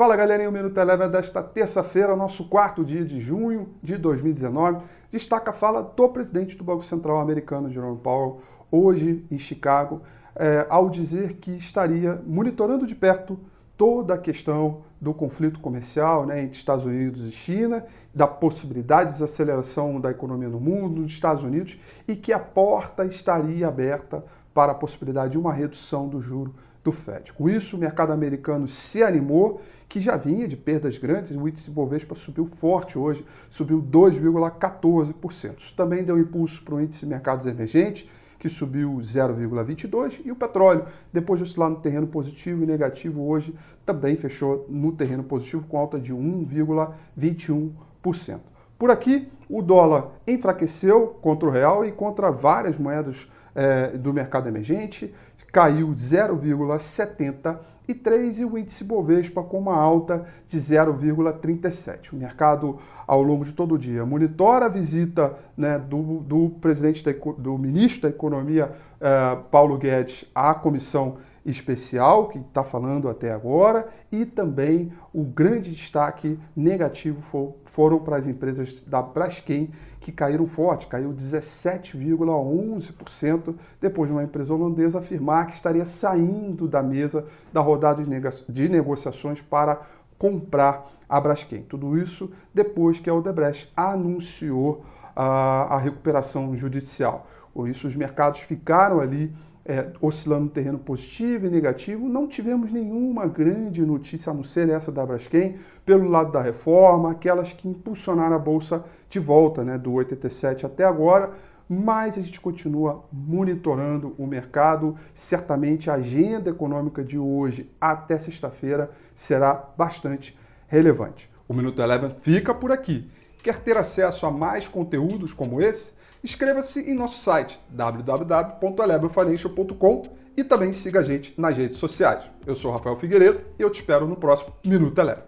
Fala galerinha, o Minuto Eleva desta terça-feira, nosso quarto dia de junho de 2019. Destaca a fala do presidente do Banco Central americano, Jerome Powell, hoje em Chicago, é, ao dizer que estaria monitorando de perto toda a questão do conflito comercial né, entre Estados Unidos e China, da possibilidade de desaceleração da economia no mundo, nos Estados Unidos, e que a porta estaria aberta para a possibilidade de uma redução do juro do Fed. Com isso, o mercado americano se animou, que já vinha de perdas grandes, o índice Bovespa subiu forte hoje, subiu 2,14%. Isso também deu impulso para o índice mercados emergentes, que subiu 0,22%, e o petróleo, depois de oscilar no terreno positivo e negativo, hoje também fechou no terreno positivo com alta de 1,21%. Por aqui, o dólar enfraqueceu contra o real e contra várias moedas é, do mercado emergente, caiu 0,73 e o índice Bovespa com uma alta de 0,37. O mercado, ao longo de todo o dia, monitora a visita né, do, do, presidente, da, do ministro da Economia, eh, Paulo Guedes, à Comissão especial que está falando até agora e também o grande destaque negativo for, foram para as empresas da Braskem que caíram forte, caiu 17,11% depois de uma empresa holandesa afirmar que estaria saindo da mesa da rodada de, de negociações para comprar a Braskem. Tudo isso depois que a Odebrecht anunciou a, a recuperação judicial. Com isso, os mercados ficaram ali é, oscilando no terreno positivo e negativo, não tivemos nenhuma grande notícia, a não ser essa da Braskem, pelo lado da reforma, aquelas que impulsionaram a Bolsa de volta, né, do 87 até agora, mas a gente continua monitorando o mercado. Certamente a agenda econômica de hoje até sexta-feira será bastante relevante. O Minuto Eleven fica por aqui. Quer ter acesso a mais conteúdos como esse? Inscreva-se em nosso site www.elevenfinancial.com e também siga a gente nas redes sociais. Eu sou Rafael Figueiredo e eu te espero no próximo Minuto Eleva.